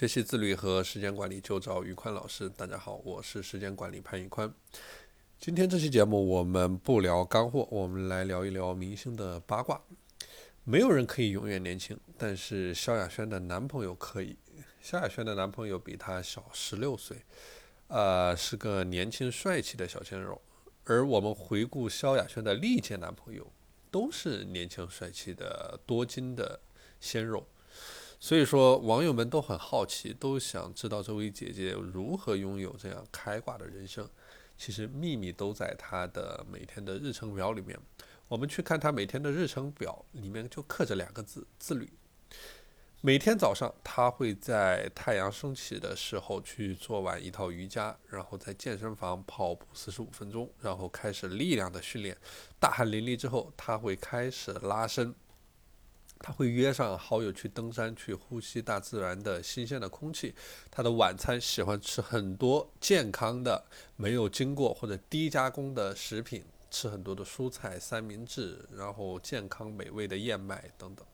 学习自律和时间管理就找于宽老师。大家好，我是时间管理潘宇宽。今天这期节目我们不聊干货，我们来聊一聊明星的八卦。没有人可以永远年轻，但是萧亚轩的男朋友可以。萧亚轩的男朋友比她小十六岁，呃，是个年轻帅气的小鲜肉。而我们回顾萧亚轩的历届男朋友，都是年轻帅气的多金的鲜肉。所以说，网友们都很好奇，都想知道这位姐姐如何拥有这样开挂的人生。其实秘密都在她的每天的日程表里面。我们去看她每天的日程表，里面就刻着两个字：自律。每天早上，她会在太阳升起的时候去做完一套瑜伽，然后在健身房跑步四十五分钟，然后开始力量的训练。大汗淋漓之后，她会开始拉伸。他会约上好友去登山，去呼吸大自然的新鲜的空气。他的晚餐喜欢吃很多健康的、没有经过或者低加工的食品，吃很多的蔬菜、三明治，然后健康美味的燕麦等等。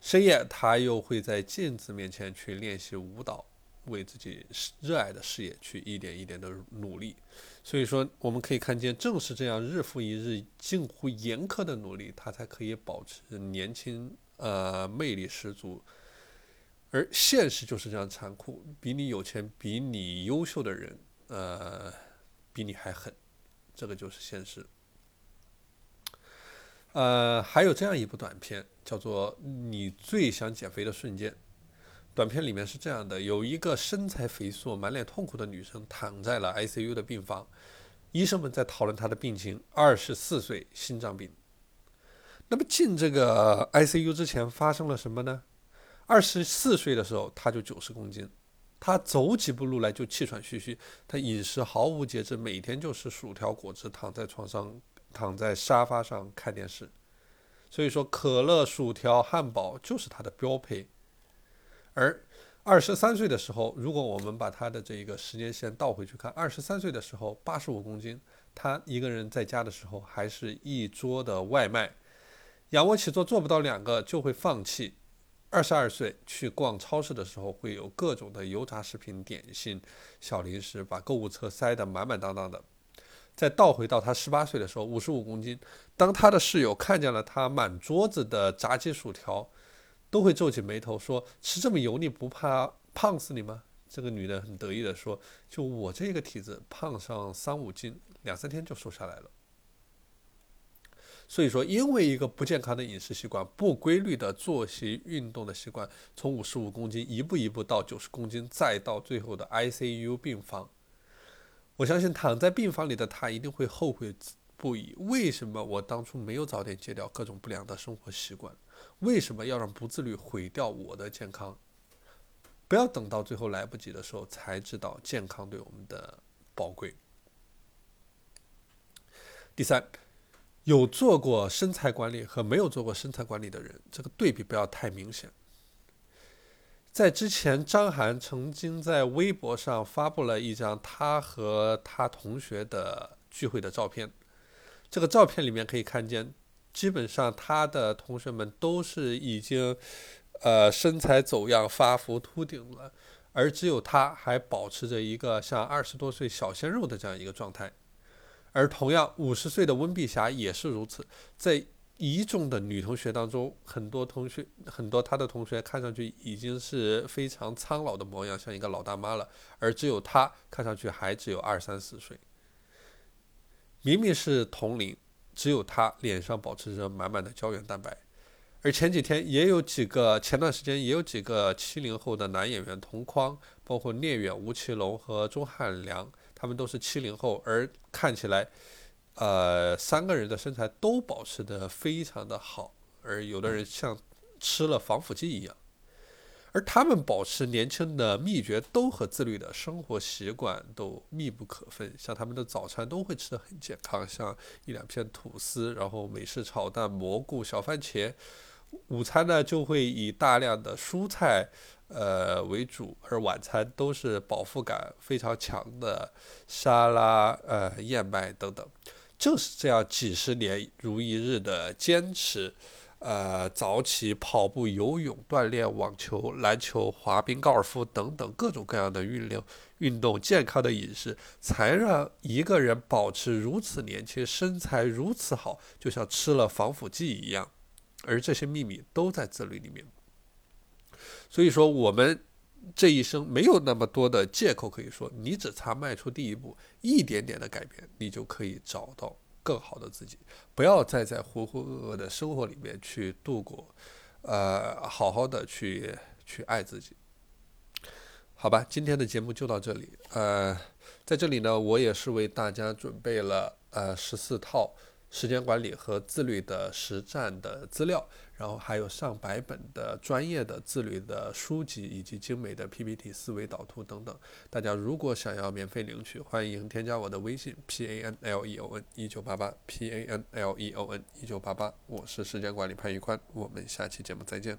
深夜，他又会在镜子面前去练习舞蹈。为自己热爱的事业去一点一点的努力，所以说我们可以看见，正是这样日复一日、近乎严苛的努力，他才可以保持年轻、呃魅力十足。而现实就是这样残酷，比你有钱、比你优秀的人，呃，比你还狠，这个就是现实。呃，还有这样一部短片，叫做《你最想减肥的瞬间》。短片里面是这样的：有一个身材肥硕、满脸痛苦的女生躺在了 ICU 的病房，医生们在讨论她的病情，二十四岁，心脏病。那么进这个 ICU 之前发生了什么呢？二十四岁的时候，她就九十公斤，她走几步路来就气喘吁吁，她饮食毫无节制，每天就是薯条、果汁，躺在床上、躺在沙发上看电视。所以说，可乐、薯条、汉堡就是她的标配。而二十三岁的时候，如果我们把他的这个时间线倒回去看，二十三岁的时候八十五公斤，他一个人在家的时候还是一桌的外卖，仰卧起坐做不到两个就会放弃。二十二岁去逛超市的时候，会有各种的油炸食品、点心、小零食，把购物车塞得满满当当的。再倒回到他十八岁的时候，五十五公斤，当他的室友看见了他满桌子的炸鸡薯条。都会皱起眉头说：“吃这么油腻，不怕胖死你吗？”这个女的很得意的说：“就我这个体质，胖上三五斤，两三天就瘦下来了。”所以说，因为一个不健康的饮食习惯、不规律的作息、运动的习惯，从五十五公斤一步一步到九十公斤，再到最后的 ICU 病房，我相信躺在病房里的她一定会后悔不已。为什么我当初没有早点戒掉各种不良的生活习惯？为什么要让不自律毁掉我的健康？不要等到最后来不及的时候才知道健康对我们的宝贵。第三，有做过身材管理和没有做过身材管理的人，这个对比不要太明显。在之前，张涵曾经在微博上发布了一张他和他同学的聚会的照片，这个照片里面可以看见。基本上，他的同学们都是已经，呃，身材走样、发福秃顶了，而只有他还保持着一个像二十多岁小鲜肉的这样一个状态。而同样，五十岁的温碧霞也是如此。在一众的女同学当中，很多同学，很多她的同学看上去已经是非常苍老的模样，像一个老大妈了，而只有她看上去还只有二三十岁。明明是同龄。只有他脸上保持着满满的胶原蛋白，而前几天也有几个，前段时间也有几个七零后的男演员同框，包括聂远、吴奇隆和钟汉良，他们都是七零后，而看起来，呃，三个人的身材都保持得非常的好，而有的人像吃了防腐剂一样。而他们保持年轻的秘诀，都和自律的生活习惯都密不可分。像他们的早餐都会吃得很健康，像一两片吐司，然后美式炒蛋、蘑菇、小番茄。午餐呢，就会以大量的蔬菜，呃为主，而晚餐都是饱腹感非常强的沙拉、呃燕麦等等。正是这样几十年如一日的坚持。呃，早起跑步、游泳、锻炼、网球、篮球、滑冰、高尔夫等等各种各样的运动、运动、健康的饮食，才让一个人保持如此年轻、身材如此好，就像吃了防腐剂一样。而这些秘密都在自律里面。所以说，我们这一生没有那么多的借口可以说，你只差迈出第一步，一点点的改变，你就可以找到。更好的自己，不要再在浑浑噩噩的生活里面去度过，呃，好好的去去爱自己，好吧？今天的节目就到这里，呃，在这里呢，我也是为大家准备了呃十四套。时间管理和自律的实战的资料，然后还有上百本的专业的自律的书籍，以及精美的 PPT 思维导图等等。大家如果想要免费领取，欢迎添加我的微信 p a n l e o n 一九八八 p a n l e o n 一九八八。我是时间管理潘玉宽，我们下期节目再见。